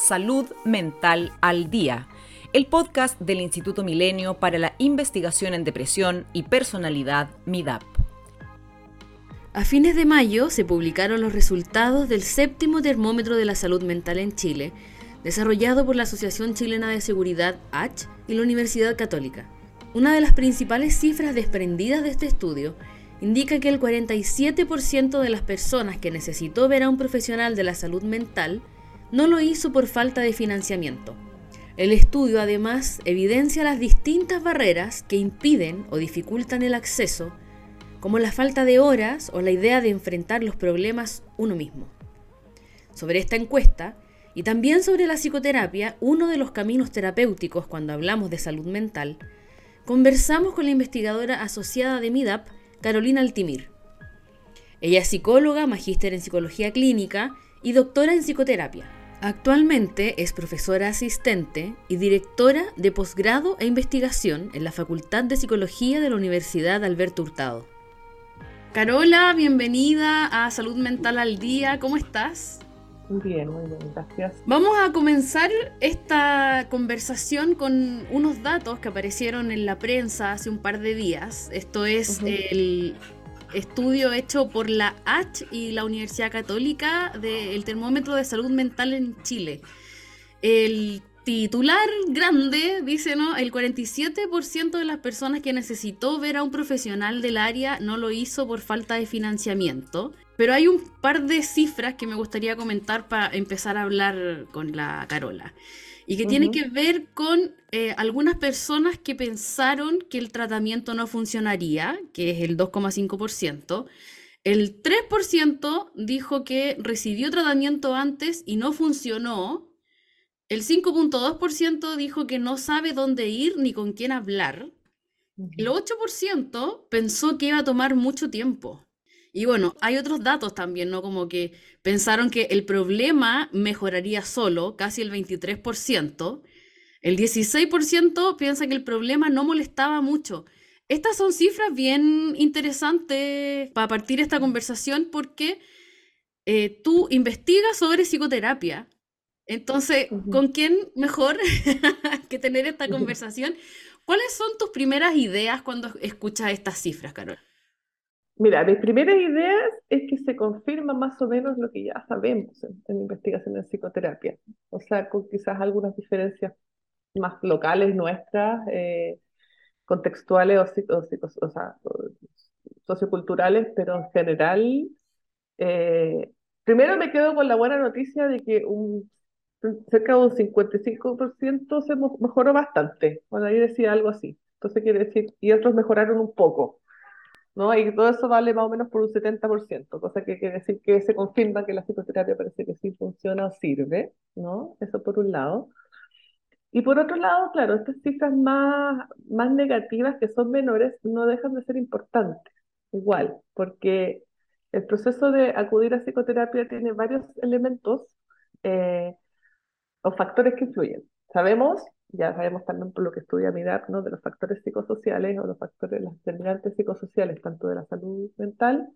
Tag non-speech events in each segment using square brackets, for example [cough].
Salud Mental al Día, el podcast del Instituto Milenio para la Investigación en Depresión y Personalidad MIDAP. A fines de mayo se publicaron los resultados del séptimo termómetro de la salud mental en Chile, desarrollado por la Asociación Chilena de Seguridad H y la Universidad Católica. Una de las principales cifras desprendidas de este estudio indica que el 47% de las personas que necesitó ver a un profesional de la salud mental no lo hizo por falta de financiamiento. El estudio además evidencia las distintas barreras que impiden o dificultan el acceso, como la falta de horas o la idea de enfrentar los problemas uno mismo. Sobre esta encuesta, y también sobre la psicoterapia, uno de los caminos terapéuticos cuando hablamos de salud mental, conversamos con la investigadora asociada de MIDAP, Carolina Altimir. Ella es psicóloga, magíster en psicología clínica y doctora en psicoterapia. Actualmente es profesora asistente y directora de posgrado e investigación en la Facultad de Psicología de la Universidad Alberto Hurtado. Carola, bienvenida a Salud Mental al Día, ¿cómo estás? Muy bien, muy bien, gracias. Vamos a comenzar esta conversación con unos datos que aparecieron en la prensa hace un par de días. Esto es el estudio hecho por la H y la Universidad Católica del termómetro de salud mental en Chile. El titular grande dice, ¿no? El 47% de las personas que necesitó ver a un profesional del área no lo hizo por falta de financiamiento. Pero hay un par de cifras que me gustaría comentar para empezar a hablar con la Carola. Y que tiene que ver con eh, algunas personas que pensaron que el tratamiento no funcionaría, que es el 2,5%. El 3% dijo que recibió tratamiento antes y no funcionó. El 5.2% dijo que no sabe dónde ir ni con quién hablar. El 8% pensó que iba a tomar mucho tiempo. Y bueno, hay otros datos también, ¿no? Como que pensaron que el problema mejoraría solo, casi el 23%. El 16% piensa que el problema no molestaba mucho. Estas son cifras bien interesantes para partir esta conversación porque eh, tú investigas sobre psicoterapia. Entonces, ¿con quién mejor [laughs] que tener esta conversación? ¿Cuáles son tus primeras ideas cuando escuchas estas cifras, Carol? Mira, mis primeras ideas es que se confirma más o menos lo que ya sabemos en, investigación en psicoterapia, o sea, con quizás algunas diferencias más locales nuestras, eh, contextuales o, o, sea, socioculturales, pero en general, eh, primero me quedo con la buena noticia de que un, cerca de un 55% se mejoró bastante, bueno, ahí decía algo así, entonces quiere decir, y otros mejoraron un poco. ¿No? Y todo eso vale más o menos por un 70%, cosa que quiere decir que se confirma que la psicoterapia parece que sí funciona o sirve, ¿no? Eso por un lado. Y por otro lado, claro, estas cifras más, más negativas, que son menores, no dejan de ser importantes, igual, porque el proceso de acudir a psicoterapia tiene varios elementos eh, o factores que influyen. Sabemos ya sabemos también por lo que estudia MIDAP, ¿no? de los factores psicosociales o los factores, las determinantes psicosociales, tanto de la salud mental,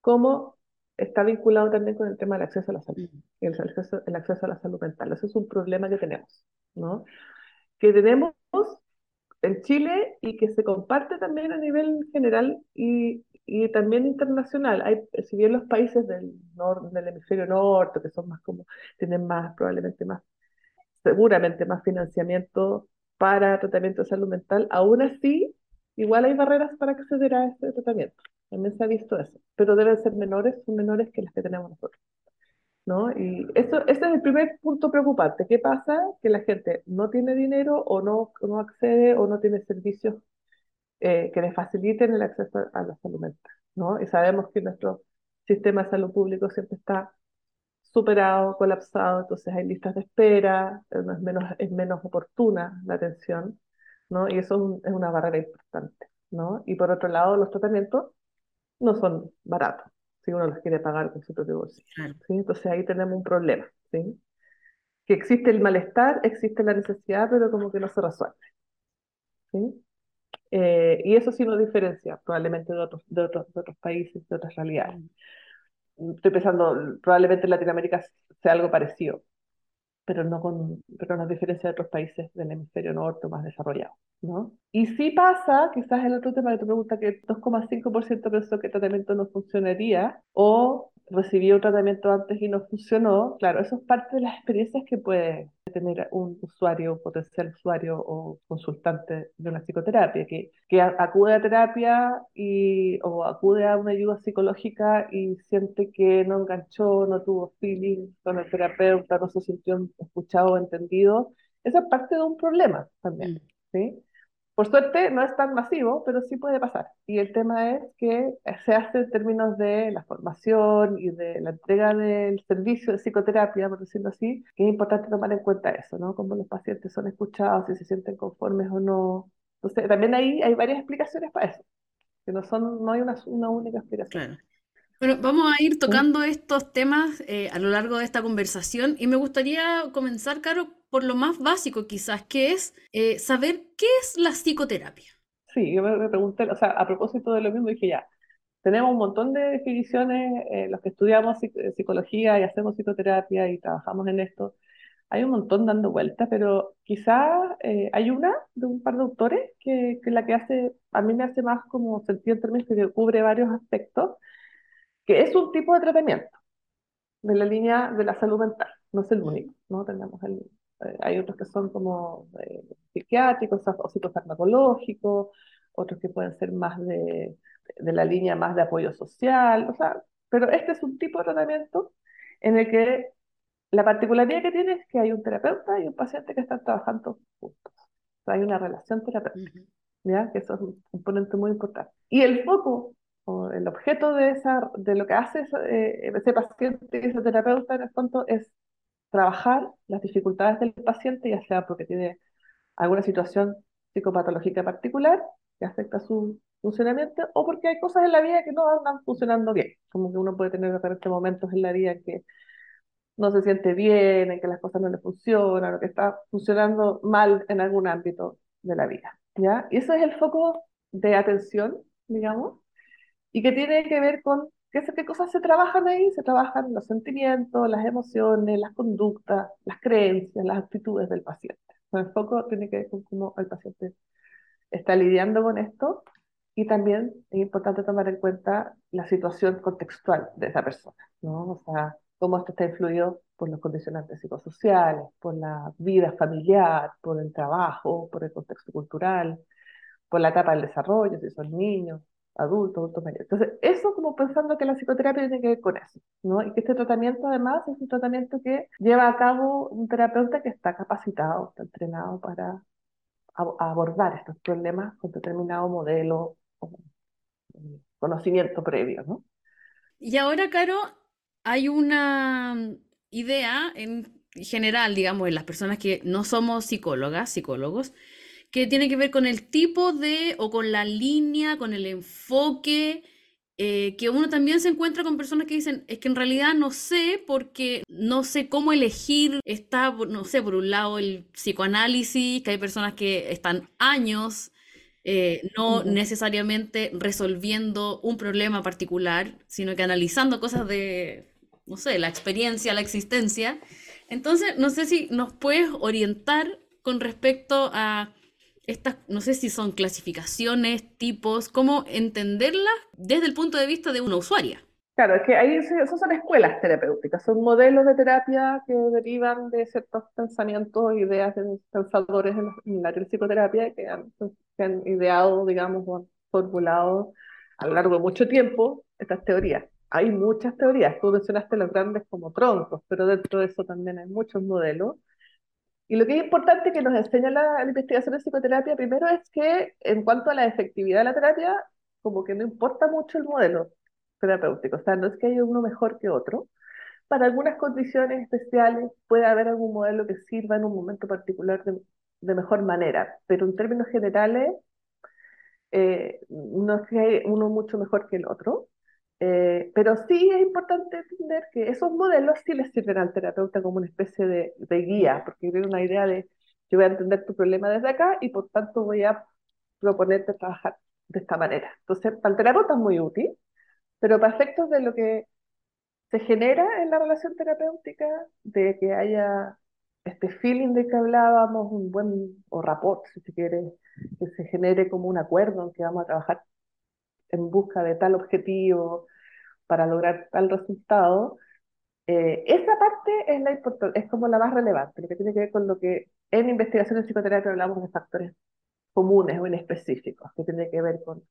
como está vinculado también con el tema del acceso a la salud, el acceso, el acceso a la salud mental. Eso es un problema que tenemos, ¿no? Que tenemos en Chile y que se comparte también a nivel general y, y también internacional. Hay, si bien los países del, norte del hemisferio norte, que son más como, tienen más, probablemente más seguramente más financiamiento para tratamiento de salud mental, aún así, igual hay barreras para acceder a ese tratamiento. También se ha visto eso, pero deben ser menores, son menores que las que tenemos nosotros. ¿no? Y eso, ese es el primer punto preocupante. ¿Qué pasa? Que la gente no tiene dinero o no, no accede o no tiene servicios eh, que le faciliten el acceso a la salud mental. ¿no? Y sabemos que nuestro sistema de salud público siempre está superado, colapsado, entonces hay listas de espera, es menos, es menos oportuna la atención, ¿no? Y eso es, una barrera importante, ¿no? Y por otro lado, los tratamientos no son baratos, si uno los quiere pagar con su propio bolsillo, ¿sí? Entonces ahí tenemos un problema, ¿sí? Que existe el malestar, existe la necesidad, pero como que no se resuelve, ¿sí? Eh, y eso sí nos diferencia probablemente de otros, de otros, de otros países, de otras realidades estoy pensando, probablemente en Latinoamérica sea algo parecido. pero no con, pero no diferencia de otros países del hemisferio norte más desarrollados, ¿no? Y si pasa, quizás el otro tema que te pregunta, que 2,5% pensó que el tratamiento no funcionaría, o recibió un tratamiento antes y no funcionó, claro, eso es parte de las experiencias que puede tener un usuario, potencial usuario o consultante de una psicoterapia, que, que acude a terapia y, o acude a una ayuda psicológica y siente que no enganchó, no tuvo feeling con el terapeuta, no se sintió escuchado o entendido. Esa es parte de un problema también, mm. ¿sí? Por suerte no es tan masivo, pero sí puede pasar. Y el tema es que se hace en términos de la formación y de la entrega del servicio de psicoterapia, por decirlo así, que es importante tomar en cuenta eso, ¿no? Cómo los pacientes son escuchados, si se sienten conformes o no. Entonces, también ahí hay varias explicaciones para eso, que no, son, no hay una, una única explicación. Bueno, vamos a ir tocando estos temas eh, a lo largo de esta conversación y me gustaría comenzar, Caro, por lo más básico quizás, que es eh, saber qué es la psicoterapia. Sí, yo me, pregunté, o sea, a propósito de lo mismo, dije ya, tenemos un montón de definiciones, eh, los que estudiamos eh, psicología y hacemos psicoterapia y trabajamos en esto, hay un montón dando vueltas, pero quizás hay una de un par de autores que, que la que hace, a mí me hace más como sentido en términos que cubre varios aspectos, que es un tipo de tratamiento de la línea de la salud mental, no es el único, ¿no? Tenemos el, eh, hay otros que son como eh, psiquiátricos o psicofarmacológicos, otros que pueden ser más de, de, la línea más de apoyo social, o sea, pero este es un tipo de tratamiento en el que la particularidad que tiene es que hay un terapeuta y un paciente que están trabajando juntos. O sea, hay una relación terapéutica, ¿ya? que eso es un componente muy importante. Y el foco o el objeto de, esa, de lo que hace ese, eh, ese paciente ese terapeuta en el fondo es trabajar las dificultades del paciente, ya sea porque tiene alguna situación psicopatológica particular que afecta su funcionamiento o porque hay cosas en la vida que no andan funcionando bien, como que uno puede tener diferentes momentos en la vida que no se siente bien, en que las cosas no le funcionan, o que está funcionando mal en algún ámbito de la vida, ¿ya? Y ese es el foco de atención, digamos, y que tiene que ver con ¿Qué, cosas se trabajan ahí? Se trabajan los sentimientos, las emociones, las conductas, las creencias, las actitudes del paciente. El foco tiene que ver con cómo el paciente está lidiando con esto y también es importante tomar en cuenta la situación contextual de esa persona, ¿no? O sea, cómo esto está influido por los condicionantes psicosociales, por la vida familiar, por el trabajo, por el contexto cultural, por la etapa del desarrollo, si son niños, adultos, adultos mayores. Entonces, eso como pensando que la psicoterapia tiene que ver con eso, ¿no? Y que este tratamiento además es un tratamiento que lleva a cabo un terapeuta que está capacitado, está entrenado para abordar estos problemas con determinado modelo o conocimiento previo, ¿no? Y ahora, Caro, hay una idea en general, digamos, en las personas que no somos psicólogas, psicólogos, que tiene que ver con el tipo de o con la línea, con el enfoque, eh, que uno también se encuentra con personas que dicen, es que en realidad no sé porque no sé cómo elegir, está, no sé, por un lado el psicoanálisis, que hay personas que están años eh, no necesariamente resolviendo un problema particular, sino que analizando cosas de, no sé, la experiencia, la existencia. Entonces, no sé si nos puedes orientar con respecto a estas, no sé si son clasificaciones, tipos, cómo entenderlas desde el punto de vista de una usuaria. Claro, es que ahí esos son escuelas terapéuticas, son modelos de terapia que derivan de ciertos pensamientos, ideas de pensadores en la psicoterapia que han, que han ideado, digamos, o han formulado a lo largo de mucho tiempo estas teorías. Hay muchas teorías, tú mencionaste los grandes como troncos, pero dentro de eso también hay muchos modelos y lo que es importante que nos enseña la, investigación de psicoterapia primero es que en cuanto a la efectividad de la terapia, como que no importa mucho el modelo terapéutico, o sea, no es que haya uno mejor que otro. Para algunas condiciones especiales puede haber algún modelo que sirva en un momento particular de, mejor manera, pero en términos generales eh, no es que hay uno mucho mejor que el otro. Eh, pero sí es importante entender que esos modelos sí les sirven al terapeuta como una especie de, de guía, porque tiene una idea de yo voy a entender tu problema desde acá y por tanto voy a proponerte trabajar de esta manera. Entonces, para el terapeuta es muy útil, pero para efectos de lo que se genera en la relación terapéutica, de que haya este feeling de que hablábamos, un buen, o rapport, si se quiere, que se genere como un acuerdo en que vamos a trabajar en busca de tal objetivo para lograr tal resultado, eh, esa parte es, la es como la más relevante, que tiene que ver con lo que en investigación en psicoterapia hablamos de factores comunes o inespecíficos, que tiene que ver con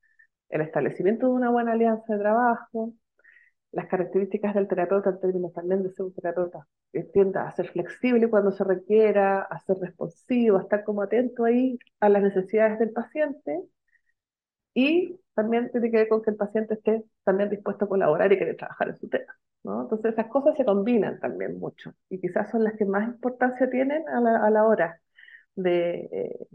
el establecimiento de una buena alianza de trabajo, las características del terapeuta en términos también de ser un terapeuta que tienda a ser flexible cuando se requiera, a ser responsivo, a estar como atento ahí a las necesidades del paciente y también tiene que ver con que el paciente esté también dispuesto a colaborar y querer trabajar en su tema. ¿no? Entonces esas cosas se combinan también mucho y quizás son las que más importancia tienen a la, a la hora de, eh,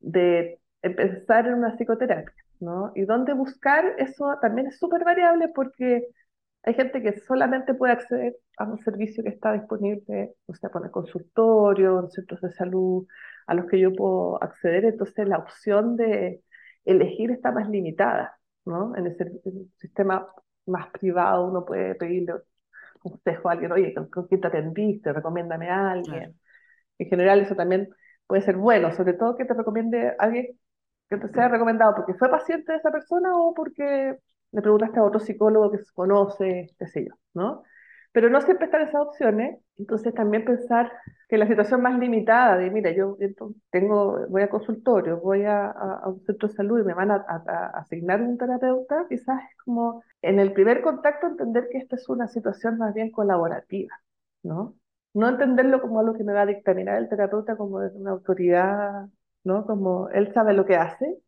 de empezar en una psicoterapia. ¿no? Y dónde buscar, eso también es súper variable porque hay gente que solamente puede acceder a un servicio que está disponible, o sea, por el consultorio, en centros de salud, a los que yo puedo acceder, entonces la opción de elegir está más limitada, ¿no? En ese sistema más privado uno puede pedirle consejo a alguien, oye, ¿con, quién te atendiste? Recomiéndame a alguien. En general eso también puede ser bueno, sobre todo que te recomiende alguien que te sea recomendado porque fue paciente de esa persona o porque le preguntaste a otro psicólogo que se conoce, qué sé yo, ¿no? Pero no siempre están esas opciones, entonces también pensar que la situación más limitada de, mira, yo tengo, voy a consultorio, voy a, a, un centro de salud y me van a, a, asignar un terapeuta, quizás es como en el primer contacto entender que esta es una situación más bien colaborativa, ¿no? No entenderlo como algo que me va a dictaminar el terapeuta como de una autoridad, ¿no? Como él sabe lo que hace,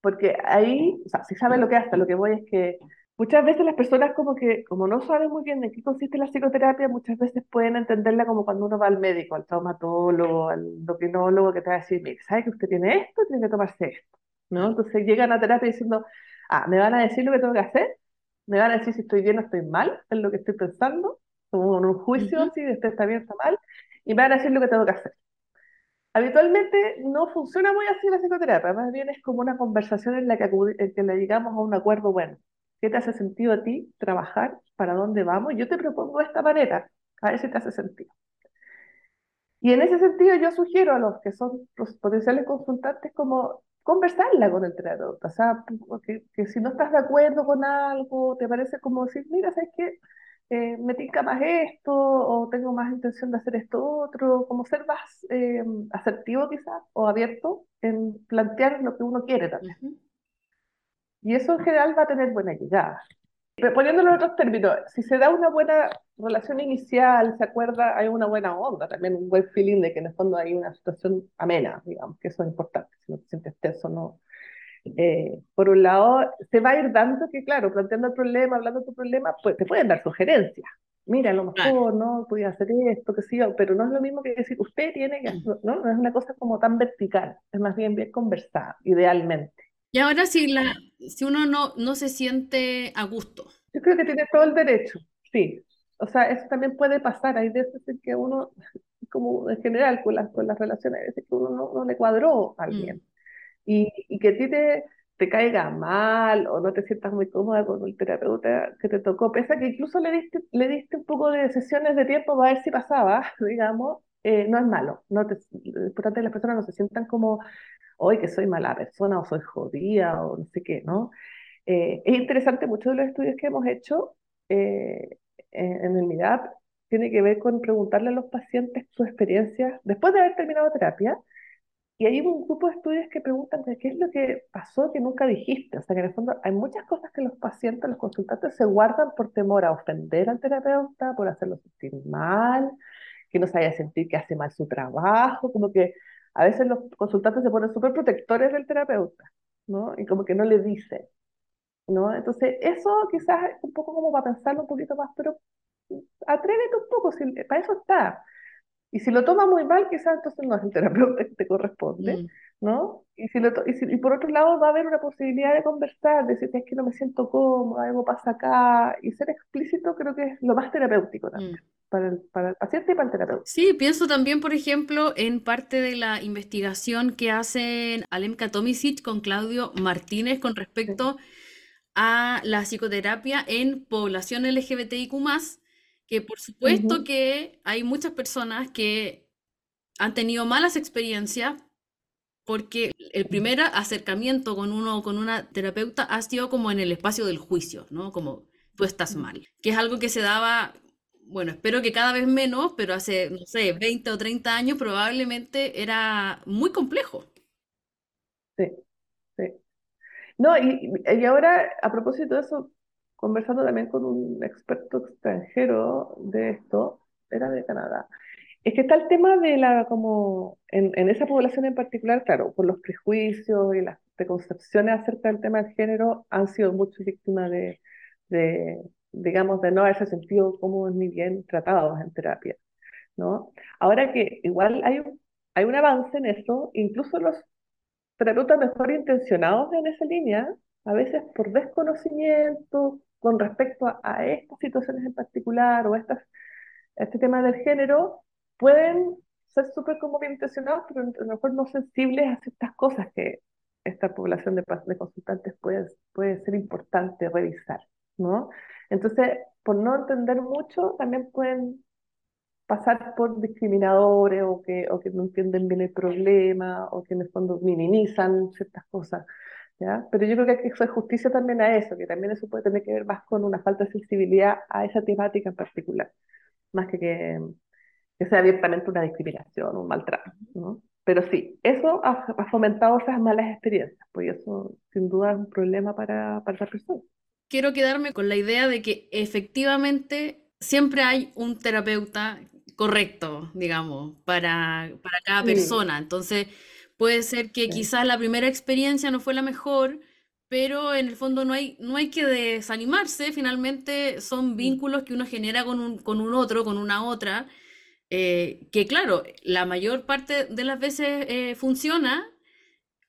porque ahí, o sea, si sabe lo que hace, lo que voy es que muchas veces las personas como que, como no saben muy bien en qué consiste la psicoterapia, muchas veces pueden entenderla como cuando uno va al médico, al traumatólogo, al endocrinólogo, que te va a decir, mire, ¿sabe que usted tiene esto? Tiene que tomarse esto, ¿no? Entonces llegan a terapia diciendo, ah, ¿me van a decir lo que tengo que hacer? ¿Me van a decir si estoy bien o estoy mal en lo que estoy pensando? Como en un juicio, así, de este está bien o está mal, y me van a decir lo que tengo que hacer. Habitualmente no funciona muy así la psicoterapia, más bien es como una conversación en la que, en que le llegamos a un acuerdo bueno. ¿Qué te hace sentido a ti trabajar? ¿Para dónde vamos? Yo te propongo esta manera, a ver si te hace sentido. Y en ese sentido yo sugiero a los que son los potenciales consultantes como conversarla con el terapeuta, o sea, que, si no estás de acuerdo con algo, te parece como decir, mira, ¿sabes qué? eh, me tinca más esto o tengo más intención de hacer esto otro, como ser más eh, asertivo quizás o abierto en plantear lo que uno quiere también. Y eso en general va a tener buena llegada. Poniéndolo en otros términos, si se da una buena relación inicial, se acuerda, hay una buena onda, también un buen feeling de que en el fondo hay una situación amena, digamos, que eso es importante, si no te sientes tenso, no, eh, por un lado, se va a ir dando que, claro, planteando el problema, hablando de tu problema, pues te pueden dar sugerencias. Mira, a lo mejor, ¿no? Podía hacer esto, que sí, pero no es lo mismo que decir, usted tiene que, mm. ¿no? No es una cosa como tan vertical, es más bien bien conversada, idealmente. Y ahora si, la, si uno no, no se siente a gusto. Yo creo que tiene todo el derecho, sí. O sea, eso también puede pasar. Hay veces en que uno, como en general con las, con las relaciones, hay veces que uno no, no le cuadró a alguien. Mm y, y que a ti te, te caiga mal o no te sientas muy cómoda con el terapeuta que te tocó, pese a que incluso le diste, le diste un poco de sesiones de tiempo para ver si pasaba, [laughs] digamos, eh, no es malo. No te, importante que las personas no se sientan como, hoy que soy mala persona o soy jodida o no sé qué, ¿no? Eh, es interesante, muchos de los estudios que hemos hecho eh, en el MIDAP tiene que ver con preguntarle a los pacientes su experiencia después de haber terminado terapia y hay un grupo de estudios que preguntan qué es lo que pasó que nunca dijiste. O sea, que en el fondo hay muchas cosas que los pacientes, los consultantes se guardan por temor a ofender al terapeuta, por hacerlo sentir mal, que no se vaya a sentir que hace mal su trabajo, como que a veces los consultantes se ponen súper protectores del terapeuta, ¿no? Y como que no le dicen, ¿no? Entonces, eso quizás un poco como para pensarlo un poquito más, pero atrévete un poco, si, para eso está. Y si lo toma muy mal, quizás entonces no es el terapeuta que te corresponde, mm. ¿No? Y, si lo y, por otro lado va a haber una posibilidad de conversar, de decir, es que no me siento cómodo, algo pasa acá, y ser explícito creo que es lo más terapéutico también. Mm. Para el, para el, paciente y para el terapeuta. Sí, pienso también, por ejemplo, en parte de la investigación que hacen Alemka Tomisic con Claudio Martínez con respecto a la psicoterapia en población LGBTIQ+, que por supuesto que hay muchas personas que han tenido malas experiencias porque el primer acercamiento con uno con una terapeuta ha sido como en el espacio del juicio, ¿no? Como tú estás mal, que es algo que se daba, bueno, espero que cada vez menos, pero hace, no sé, 20 o 30 años probablemente era muy complejo. Sí, sí. No, y, y ahora, a propósito de eso, conversando también con un experto extranjero de esto, era de Canadá, es que está el tema de la, como, en, esa población en particular, claro, por los prejuicios y las preconcepciones acerca del tema del género, han sido muchas víctimas de, digamos, de no haberse sentido como ni bien tratados en terapia, ¿no? Ahora que igual hay un, hay un avance en eso, incluso los terapeutas mejor intencionados en esa línea, a veces por desconocimiento con respecto a, a estas situaciones en particular o estas, este tema del género, pueden ser súper como bien intencionados, pero a lo mejor no sensibles a ciertas cosas que esta población de, de consultantes puede, puede ser importante revisar, ¿no? Entonces, por no entender mucho, también pueden pasar por discriminadores o que, o que no entienden bien el problema o que en el fondo minimizan ciertas cosas. ¿ya? Pero yo creo que hay que hacer justicia también a eso, que también eso puede tener que ver más con una falta de sensibilidad a esa temática en particular, más que que, que sea abiertamente una discriminación, un maltrato, ¿no? Pero sí, eso ha, ha, fomentado esas malas experiencias, pues eso sin duda es un problema para, para esa persona. Quiero quedarme con la idea de que efectivamente siempre hay un terapeuta correcto, digamos, para, para cada persona. Entonces, puede ser que quizás la primera experiencia no fue la mejor, pero en el fondo no hay, no hay que desanimarse, finalmente son vínculos que uno genera con un, con un otro, con una otra, eh, que claro, la mayor parte de las veces eh, funciona,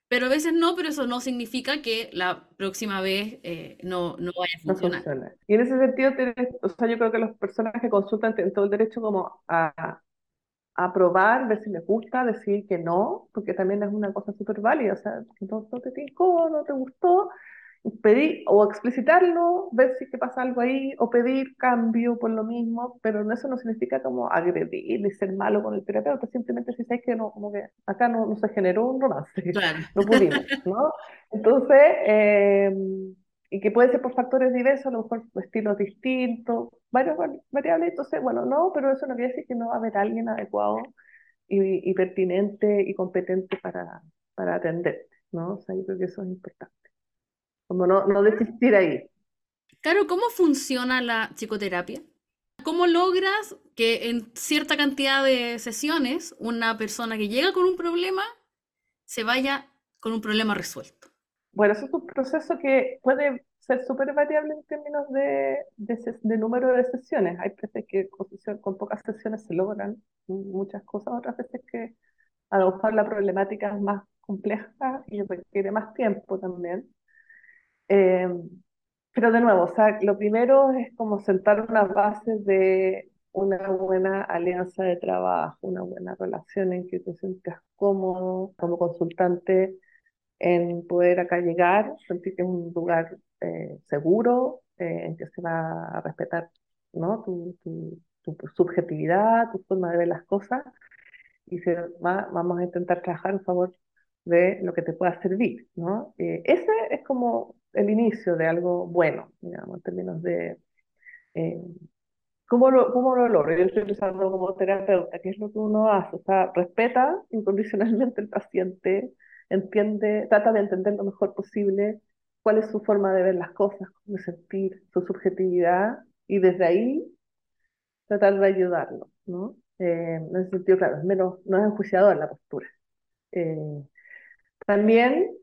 pero a veces no, pero eso no significa que la próxima vez eh, no, no, vaya a funcionar. No funciona. Y en ese sentido, o sea, yo creo que las personas que consultan tienen todo el derecho como a, a probar, ver si les gusta, decir que no, porque también es una cosa súper válida, o sea, no, no te tincó, no te gustó, pedir o explicitarlo, ver si que pasa algo ahí, o pedir cambio por lo mismo, pero eso no significa como agredir y ser malo con el terapeuta, simplemente si sabes que no, como que acá no, no se generó un romance, claro. [laughs] no pudimos, ¿no? Entonces, eh, y que puede ser por factores diversos, a lo mejor estilos distintos, varias variables, entonces, bueno, no, pero eso no quiere decir que no va a haber alguien adecuado y, y pertinente y competente para, para atenderte, ¿no? O sea, yo creo que eso es importante. Como no, no desistir ahí. Claro, ¿cómo funciona la psicoterapia? ¿Cómo logras que en cierta cantidad de sesiones una persona que llega con un problema se vaya con un problema resuelto? Bueno, eso es un proceso que puede ser súper variable en términos de, de, de, número de sesiones. Hay veces que con, con, pocas sesiones se logran muchas cosas, otras veces que a lo mejor la problemática es más compleja y requiere más tiempo también. Eh, pero de nuevo, o sea, lo primero es como sentar unas bases de una buena alianza de trabajo, una buena relación en que te sientas cómodo como consultante en poder acá llegar, sentir que es un lugar eh, seguro, eh, en que se va a respetar ¿no? tu, tu, tu, subjetividad, tu forma de ver las cosas, y se va, vamos a intentar trabajar en favor de lo que te pueda servir, ¿no? Eh, ese es como el inicio de algo bueno, digamos, en términos de eh, ¿cómo, lo, cómo lo logro. Yo estoy pensando como terapeuta, ¿qué es lo que uno hace? O sea, respeta incondicionalmente al paciente, entiende, trata de entender lo mejor posible cuál es su forma de ver las cosas, de sentir, su subjetividad, y desde ahí tratar de ayudarlo, ¿no? Eh, en ese sentido, claro, es menos, no es enjuiciador la postura. Eh, también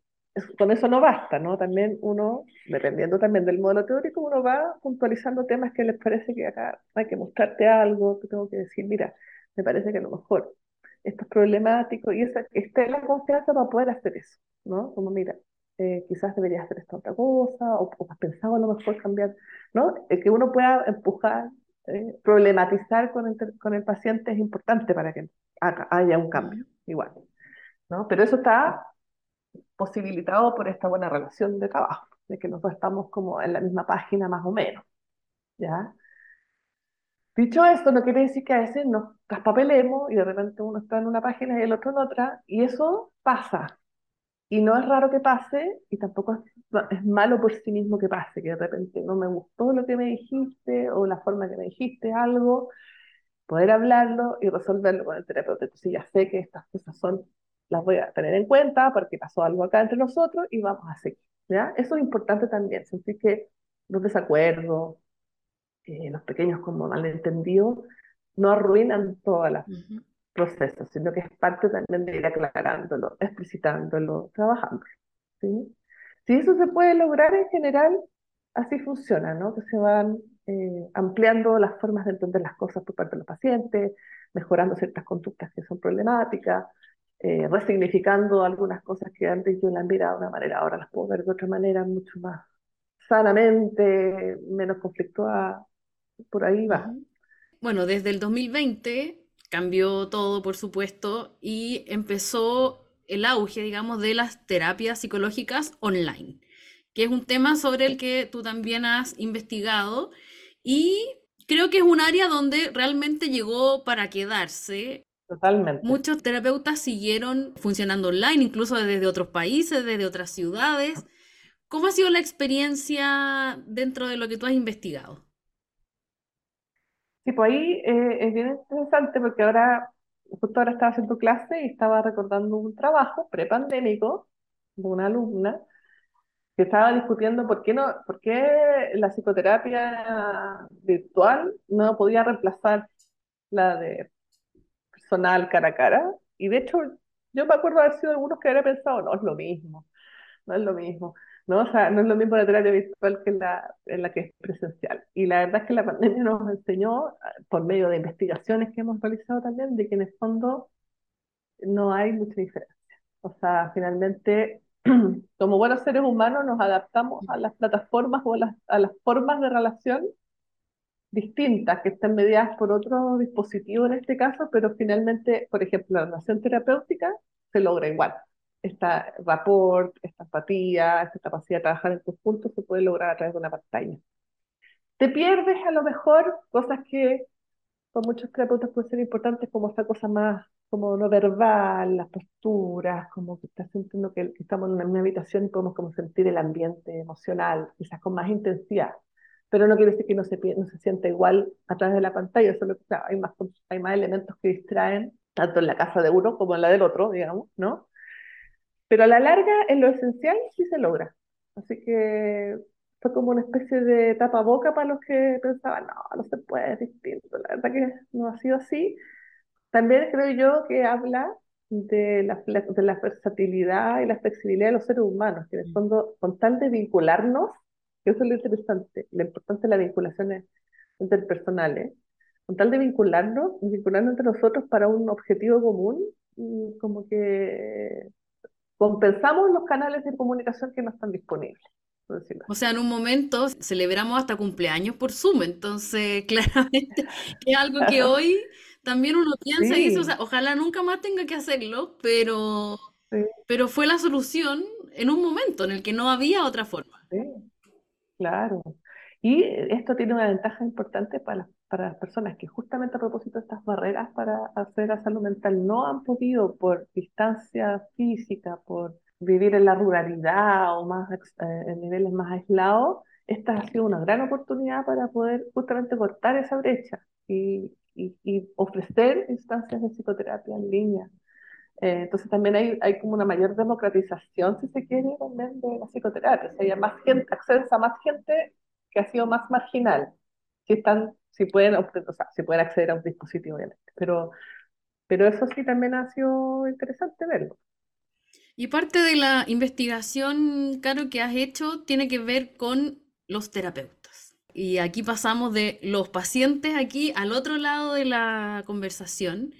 con eso no basta, ¿no? También uno, dependiendo también del modelo teórico, uno va puntualizando temas que les parece que acá hay que mostrarte algo, que tengo que decir, mira, me parece que a lo mejor esto es problemático y esa, esté la confianza para poder hacer eso, ¿no? Como mira, eh, quizás deberías hacer esta otra cosa, o, o has pensado a lo mejor cambiar, ¿no? El que uno pueda empujar, eh, problematizar con el, con el paciente es importante para que haya un cambio, igual, ¿no? Pero eso está posibilitado por esta buena relación de trabajo, de que nosotros estamos como en la misma página más o menos, ¿ya? Dicho esto, no quiere decir que a veces nos caspapelemos y de repente uno está en una página y el otro en otra, y eso pasa. Y no es raro que pase, y tampoco es, es malo por sí mismo que pase, que de repente no me gustó lo que me dijiste o la forma que me dijiste algo, poder hablarlo y resolverlo con el terapeuta. Entonces ya sé que estas cosas son, las voy a tener en cuenta porque pasó algo acá entre nosotros y vamos a seguir. ¿ya? Eso es importante también, sentir que los desacuerdos, eh, los pequeños como malentendidos, no arruinan todos los procesos, sino que es parte también de ir aclarándolo, explicitándolo, trabajándolo. ¿sí? Si eso se puede lograr en general, así funciona, ¿no? Que se van eh, ampliando las formas de entender las cosas por parte de los pacientes, mejorando ciertas conductas que son problemáticas, eh, resignificando algunas cosas que antes yo las miraba de una manera, ahora las puedo ver de otra manera, mucho más sanamente, menos conflictuada, por ahí va. Bueno, desde el 2020 cambió todo, por supuesto, y empezó el auge, digamos, de las terapias psicológicas online, que es un tema sobre el que tú también has investigado y creo que es un área donde realmente llegó para quedarse. Totalmente. Muchos terapeutas siguieron funcionando online, incluso desde otros países, desde otras ciudades. ¿Cómo ha sido la experiencia dentro de lo que tú has investigado? Sí, pues ahí eh, es bien interesante porque ahora, justo ahora estaba haciendo clase y estaba recordando un trabajo prepandémico de una alumna que estaba discutiendo por qué no, por qué la psicoterapia virtual no podía reemplazar la de personal cara a cara. Y de hecho, yo me acuerdo haber sido algunos que habría pensado, no es lo mismo, no es lo mismo. ¿no? O sea, no es lo mismo la terapia virtual que la, en la que es presencial. Y la verdad es que la pandemia nos enseñó, por medio de investigaciones que hemos realizado también, de que en el fondo no hay mucha diferencia. O sea, finalmente, [clears throat] como buenos seres humanos nos adaptamos a las plataformas o a las, a las formas de relación distintas que están mediadas por otro dispositivo en este caso, pero finalmente, por ejemplo, la relación terapéutica se logra igual esta rapport, esta empatía, esta capacidad de trabajar en conjunto se puede lograr a través de una pantalla. Te pierdes a lo mejor cosas que con muchos terapeutas pueden ser importantes, como esa cosa más como no verbal, las posturas, como que estás sintiendo que, estamos en una habitación y podemos como sentir el ambiente emocional, quizás con más intensidad. Pero no quiere decir que no se, no se sienta igual a través de la pantalla, solo que hay, más, hay más elementos que distraen, tanto en la casa de uno como en la del otro, digamos, ¿no? Pero a la larga, en lo esencial, sí se logra. Así que fue como una especie de tapaboca para los que pensaban, no, no se puede, es distinto. La verdad que no ha sido así. También creo yo que habla de la, de la versatilidad y la flexibilidad de los seres humanos, que en el mm. fondo, con tal de vincularnos, que eso es lo interesante, lo importante de las vinculaciones interpersonales, con tal de vincularnos, vincularnos entre nosotros para un objetivo común, mm, como que compensamos los canales de comunicación que no están disponibles. O sea, en un momento celebramos hasta cumpleaños por Zoom, entonces [laughs] claramente es algo que hoy también uno piensa y dice, o sea, ojalá nunca más tenga que hacerlo, pero, pero fue la solución en un momento en el que no había otra forma. Sí, claro. Y esto tiene una ventaja importante para las, para las personas que justamente a propósito de estas barreras para hacer la salud mental no han podido por distancia física, por vivir en la ruralidad o más eh, en niveles más aislados, esta ha sido una gran oportunidad para poder justamente cortar esa brecha y, y, ofrecer instancias de psicoterapia en línea. Eh, entonces también hay, hay como una mayor democratización, si se quiere, también de la psicoterapia. O sea, hay más gente, acceso a más gente que ha sido más marginal, si están, si pueden, o sea, si pueden acceder a un dispositivo, obviamente. Pero, pero eso sí también ha sido interesante verlo. Y parte de la investigación, Caro, que has hecho tiene que ver con los terapeutas. Y aquí pasamos de los pacientes aquí al otro lado de la conversación.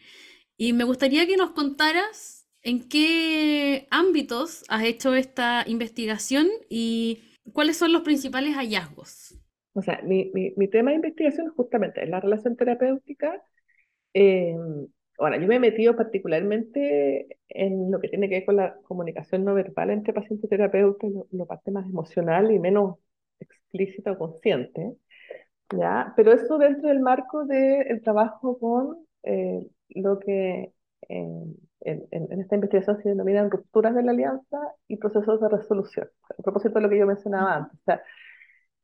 Y me gustaría que nos contaras en qué ámbitos has hecho esta investigación y ¿Cuáles son los principales hallazgos? O sea, mi, mi, tema de investigación justamente es la relación terapéutica. Eh, ahora, yo me he metido particularmente en lo que tiene que ver con la comunicación no verbal entre paciente y terapeuta, lo, parte más emocional y menos explícita o consciente. ¿ya? Pero eso dentro del marco del trabajo con eh, lo que en, en, esta investigación se denominan rupturas de la alianza y procesos de resolución. A propósito de lo que yo mencionaba antes. O sea,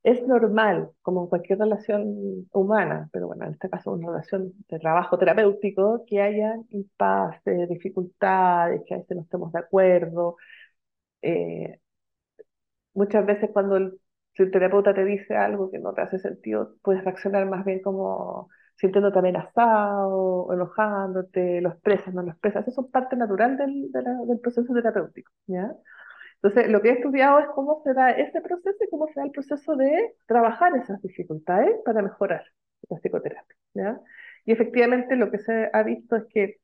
es normal, como en cualquier relación humana, pero bueno, en este caso una relación de trabajo terapéutico, que haya impases, dificultades, que a veces no estemos de acuerdo. Eh, muchas veces cuando el, si el terapeuta te dice algo que no te hace sentido, puedes reaccionar más bien como sintiéndote amenazado, enojándote, lo expresas, no lo expresas. Eso es parte natural del, del proceso terapéutico, ¿ya? Entonces, lo que he estudiado es cómo se da ese proceso y cómo se da el proceso de trabajar esas dificultades para mejorar la psicoterapia. ¿ya? Y efectivamente lo que se ha visto es que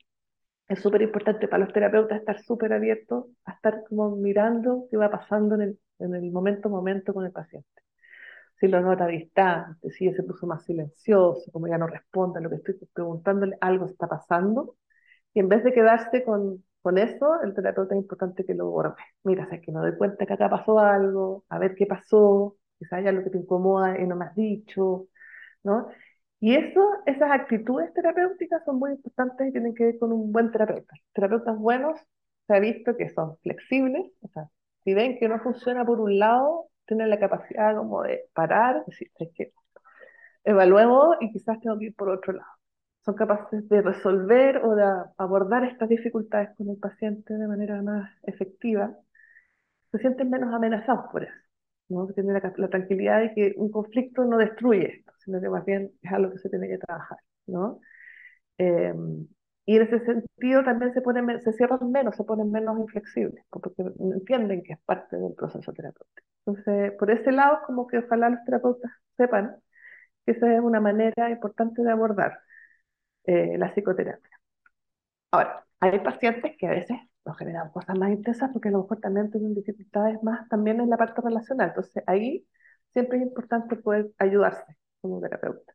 es súper importante para los terapeutas estar súper abiertos a estar como mirando qué va pasando en el, en el momento momento con el paciente. Si lo nota distante, si se puso más silencioso, como ya no responde a lo que estoy preguntándole, algo está pasando. Y en vez de quedarse con con eso, el terapeuta es importante que lo borre. Mira, es que me doy cuenta que acá pasó algo, a ver qué pasó, quizás haya algo que te incomoda y no me has dicho, ¿no? Y eso, esas actitudes terapéuticas son muy importantes y tienen que ver con un buen terapeuta. Terapeutas buenos se ha visto que son flexibles, o sea, si ven que no funciona por un lado, tienen la capacidad como de parar, decir, es que evaluemos y quizás tengo que ir por otro lado son capaces de resolver o de abordar estas dificultades con el paciente de manera más efectiva, se sienten menos amenazados por eso. ¿no? Tienen la, tranquilidad de que un conflicto no destruye esto, sino que más bien es algo que se tiene que trabajar. ¿no? Eh, y en ese sentido también se, cierran menos, se ponen menos inflexibles, porque entienden que es parte del proceso terapéutico. Entonces, por ese lado, como que ojalá los terapeutas sepan que esa es una manera importante de abordar eh, la psicoterapia. Ahora, hay pacientes que a veces nos generan cosas más intensas porque a lo mejor también tienen dificultades más también en la parte relacional. Entonces, ahí siempre es importante poder ayudarse como terapeuta,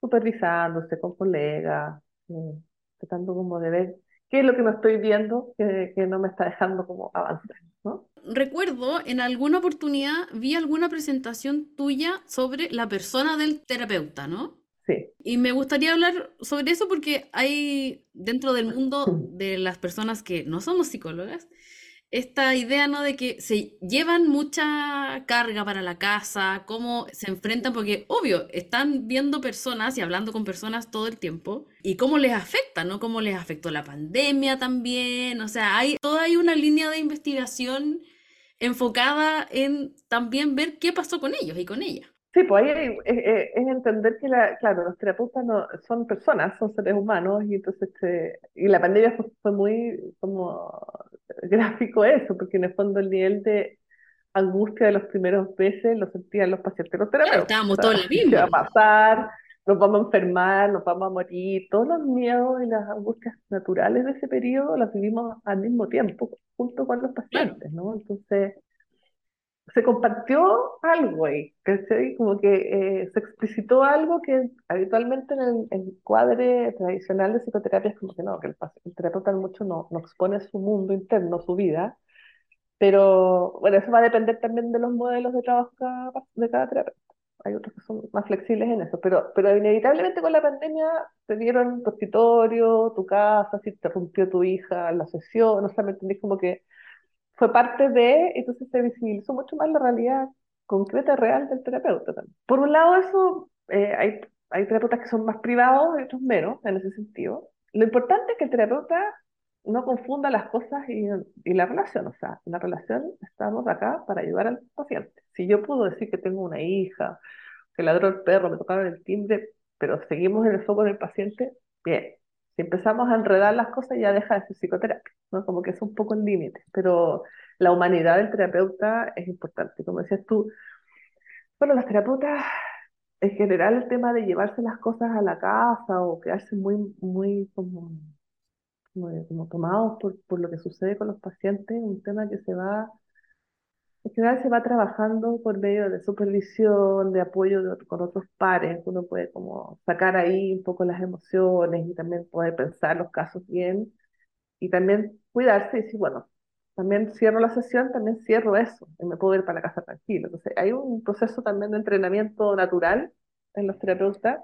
supervisándose con colegas, eh, tratando como de ver qué es lo que no estoy viendo que, que no me está dejando como avanzar, ¿no? Recuerdo en alguna oportunidad vi alguna presentación tuya sobre la persona del terapeuta, ¿no? Y me gustaría hablar sobre eso porque hay dentro del mundo de las personas que no somos psicólogas, esta idea, ¿no? De que se llevan mucha carga para la casa, cómo se enfrentan, porque obvio, están viendo personas y hablando con personas todo el tiempo, y cómo les afecta, ¿no? Cómo les afectó la pandemia también, o sea, hay toda hay una línea de investigación enfocada en también ver qué pasó con ellos y con ella. Sí, pues ahí es, entender que, la, claro, los terapeutas no, son personas, son seres humanos, y entonces este, y la pandemia fue, muy como gráfico eso, porque en el fondo el nivel de angustia de los primeros meses lo sentían los pacientes, los terapeutas. estábamos todos en ¿Qué va a pasar? Nos vamos a enfermar, nos vamos a morir. Todos los miedos y las angustias naturales de ese periodo las vivimos al mismo tiempo, junto con los pacientes, ¿no? Entonces se compartió algo ahí, Como que eh, se explicitó algo que habitualmente en el, el, cuadre tradicional de psicoterapia es como que no, que el, el terapeuta mucho no, no, expone su mundo interno, su vida, pero bueno, eso va a depender también de los modelos de trabajo de cada terapeuta. Hay otros que son más flexibles en eso, pero, pero inevitablemente con la pandemia te dieron tu escritorio, tu casa, si te rompió tu hija la sesión, no me entendís como que fue parte de, entonces se visibilizó mucho más la realidad concreta, real del terapeuta también. Por un lado, eso, eh, hay, hay terapeutas que son más privados y otros menos, en ese sentido. Lo importante es que el terapeuta no confunda las cosas y, y, la relación. O sea, en la relación estamos acá para ayudar al paciente. Si yo puedo decir que tengo una hija, que ladró el perro, me tocaron el timbre, pero seguimos en el foco del paciente, bien. Si empezamos a enredar las cosas ya deja de ser psicoterapia, ¿no? Como que es un poco el límite, pero la humanidad del terapeuta es importante. Como decías tú, bueno, los terapeutas, en general el tema de llevarse las cosas a la casa o quedarse muy, muy como, como, tomados por, por lo que sucede con los pacientes, es un tema que se va en general se va trabajando por medio de supervisión, de apoyo con otros pares, uno puede como sacar ahí un poco las emociones y también poder pensar los casos bien y también cuidarse y decir, bueno, también cierro la sesión, también cierro eso y me puedo ir para la casa tranquilo. Entonces hay un proceso también de entrenamiento natural en los terapeutas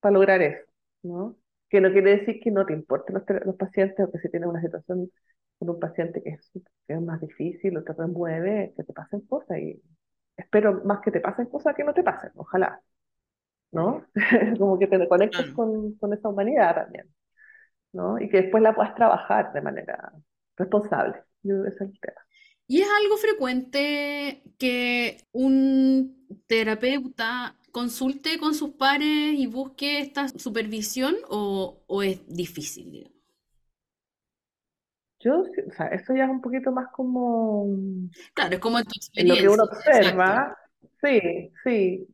para lograr eso, ¿no? Que no quiere decir que no te importen los, los pacientes o que si tienes una situación con un paciente que es, que es más difícil o te remueve, que te pasen cosas y espero más que te pasen cosas que no te pasen, ojalá, ¿no? [laughs] Como que te conectes con, con esa humanidad también, ¿no? Y que después la puedas trabajar de manera responsable. Yo, ese es el tema. ¿Y es algo frecuente que un terapeuta consulte con sus pares y busque esta supervisión o, o es difícil, digamos? Yo, o sea, eso ya es un poquito más como Claro, es como en tu lo que uno experiencia, exacto. observa. Sí, sí,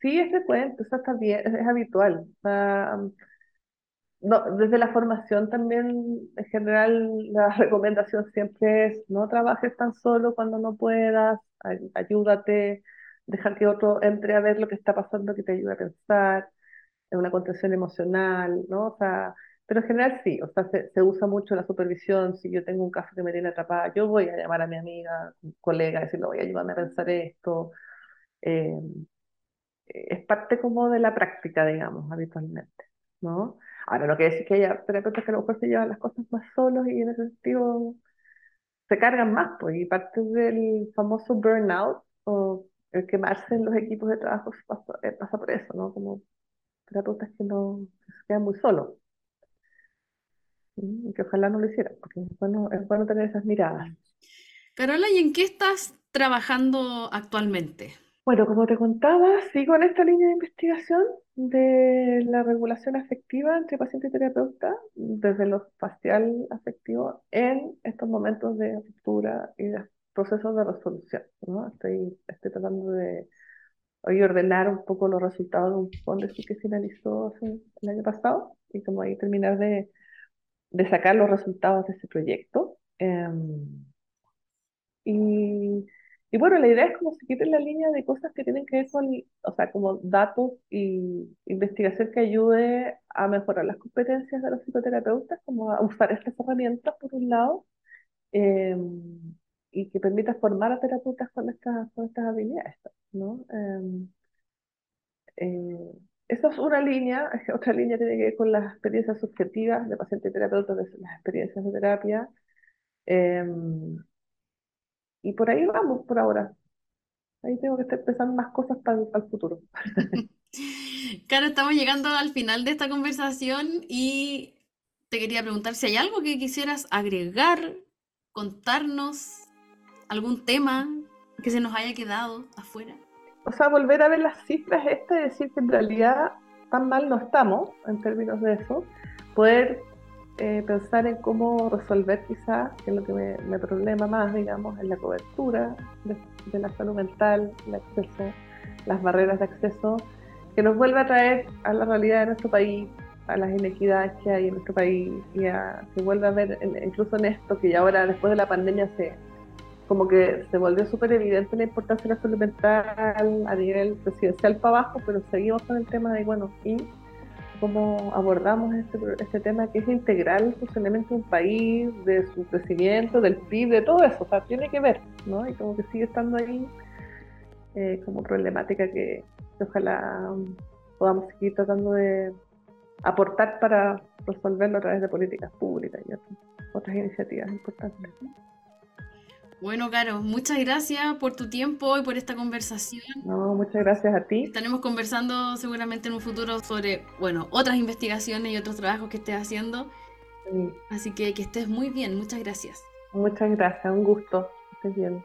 sí es frecuente, o sea, está bien, es, es habitual. O sea, no, desde la formación también, en general, la [laughs] recomendación siempre es no trabajes tan solo cuando no puedas, ay- ayúdate, dejar que otro entre a ver lo que está pasando, que te ayude a pensar, en una contención emocional, ¿no? O sea, pero en general sí, o sea, se, se usa mucho la supervisión, si yo tengo un caso que me tiene atrapada, yo voy a llamar a mi amiga, colega, decirle, voy a ayudarme a pensar esto. eh, es parte como de la práctica, digamos, habitualmente, ¿no? Ahora, no quiere decir que haya terapeutas que a lo mejor se llevan las cosas más solos y en ese sentido se cargan más, pues, y parte del famoso burnout o el quemarse en los equipos de trabajo pasa, eh, pasa por eso, ¿no? Como terapeutas que no se quedan muy solos, que ojalá no lo hicieran, porque es bueno, es bueno tener esas miradas. Carola, ¿y en qué estás trabajando actualmente? Bueno, como te contaba, sigo en esta línea de investigación de la regulación afectiva entre paciente y terapeuta, desde lo facial afectivo en estos momentos de ruptura y de procesos de resolución, ¿no? Estoy, estoy tratando de hoy ordenar un poco los resultados de un fondo que finalizó el año pasado y como ahí terminar de, de sacar los resultados de ese proyecto. Em, y, y bueno, la idea es como seguir en la línea de cosas que tienen que ver con, o sea, como datos y investigación que ayude a mejorar las competencias de los psicoterapeutas, como a usar estas herramientas por un lado, eh, y que permita formar a terapeutas con estas, con estas habilidades, ¿no? Eh, eh, esa es una línea, [laughs] otra línea tiene que ver con las experiencias subjetivas de pacientes y terapeutas, de las experiencias de terapia. eh, y por ahí vamos por ahora. Ahí tengo que estar pensando más cosas para el futuro. [laughs] Claro, estamos llegando al final de esta conversación y te quería preguntar si hay algo que quisieras agregar, contarnos, algún tema que se nos haya quedado afuera. O sea, volver a ver las cifras estas y decir que en realidad tan mal no estamos en términos de eso. Poder eh, pensar en cómo resolver quizás, que lo que me, me problema más, digamos, en la cobertura de, la salud mental, el acceso, las barreras de acceso, que nos vuelva a traer a la realidad de nuestro país, a las inequidades que hay en nuestro país y a que vuelva a ver, incluso en esto, que ya ahora después de la pandemia se como que se volvió súper evidente la importancia de la salud mental a nivel presidencial para abajo, pero seguimos con el tema de, bueno, ¿y cómo abordamos este, este tema que es integral el funcionamiento de un país, de su crecimiento, del PIB, de todo eso? O sea, tiene que ver, ¿no? Y como que sigue estando ahí eh, como problemática que, que ojalá um, podamos seguir tratando de aportar para resolverlo a través de políticas públicas y otras, otras iniciativas importantes. Bueno, Caro, muchas gracias por tu tiempo y por esta conversación. No, muchas gracias a ti. Estaremos conversando seguramente en un futuro sobre, bueno, otras investigaciones y otros trabajos que estés haciendo. Sí, Así que que estés muy bien. Muchas gracias. muchas gracias, un gusto. Estés bien.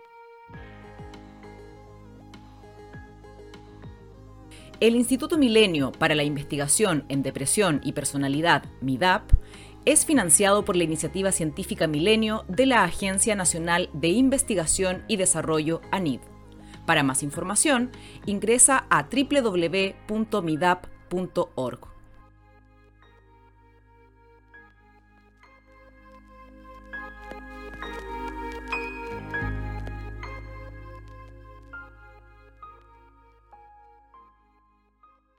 El Instituto Milenio para la Investigación en Depresión y Personalidad, MIDAP, es financiado por la iniciativa científica Milenio de la Agencia Nacional de Investigación y Desarrollo, ANID. Para más información, ingresa a www.midap.org.